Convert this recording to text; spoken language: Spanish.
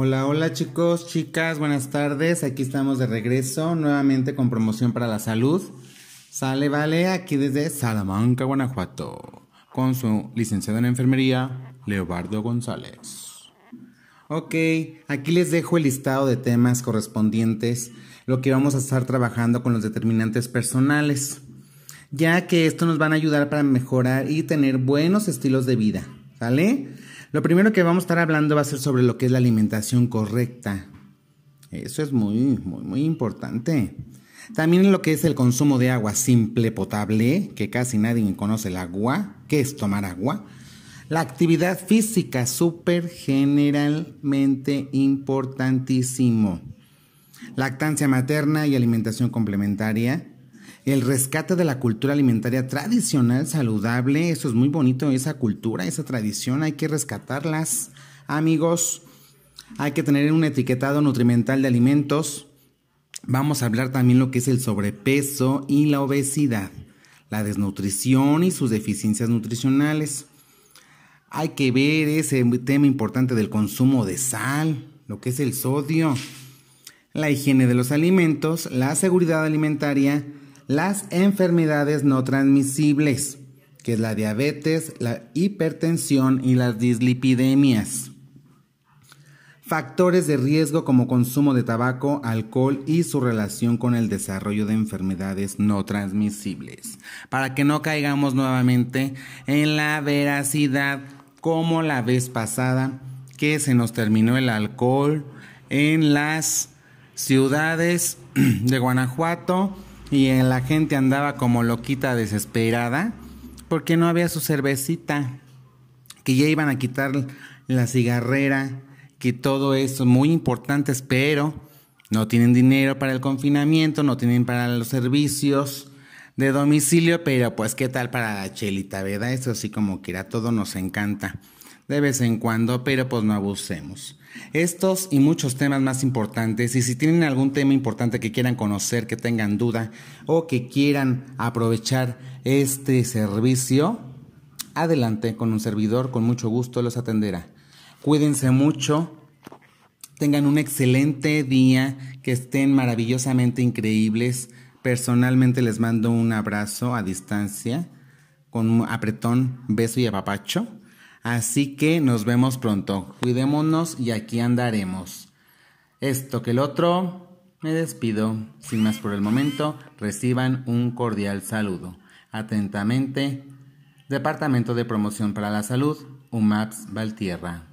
Hola, hola chicos, chicas, buenas tardes. Aquí estamos de regreso nuevamente con promoción para la salud. Sale, vale, aquí desde Salamanca, Guanajuato, con su licenciado en enfermería, Leobardo González. Ok, aquí les dejo el listado de temas correspondientes, lo que vamos a estar trabajando con los determinantes personales, ya que esto nos van a ayudar para mejorar y tener buenos estilos de vida, ¿sale? Lo primero que vamos a estar hablando va a ser sobre lo que es la alimentación correcta. Eso es muy, muy, muy importante. También lo que es el consumo de agua simple, potable, que casi nadie conoce el agua. ¿Qué es tomar agua? La actividad física, súper generalmente importantísimo. Lactancia materna y alimentación complementaria el rescate de la cultura alimentaria tradicional saludable. Eso es muy bonito, esa cultura, esa tradición, hay que rescatarlas, amigos. Hay que tener un etiquetado nutrimental de alimentos. Vamos a hablar también lo que es el sobrepeso y la obesidad, la desnutrición y sus deficiencias nutricionales. Hay que ver ese tema importante del consumo de sal, lo que es el sodio, la higiene de los alimentos, la seguridad alimentaria, las enfermedades no transmisibles, que es la diabetes, la hipertensión y las dislipidemias. Factores de riesgo como consumo de tabaco, alcohol y su relación con el desarrollo de enfermedades no transmisibles. Para que no caigamos nuevamente en la veracidad como la vez pasada que se nos terminó el alcohol en las ciudades de Guanajuato y la gente andaba como loquita desesperada porque no había su cervecita, que ya iban a quitar la cigarrera, que todo eso muy importante, pero no tienen dinero para el confinamiento, no tienen para los servicios de domicilio, pero pues qué tal para la chelita, ¿verdad? Eso sí como que era todo nos encanta de vez en cuando, pero pues no abusemos. Estos y muchos temas más importantes, y si tienen algún tema importante que quieran conocer, que tengan duda o que quieran aprovechar este servicio, adelante con un servidor, con mucho gusto los atenderá. Cuídense mucho, tengan un excelente día, que estén maravillosamente increíbles. Personalmente les mando un abrazo a distancia, con un apretón, beso y apapacho Así que nos vemos pronto. Cuidémonos y aquí andaremos. Esto que el otro, me despido. Sin más por el momento, reciban un cordial saludo. Atentamente, Departamento de Promoción para la Salud, UMAPS Valtierra.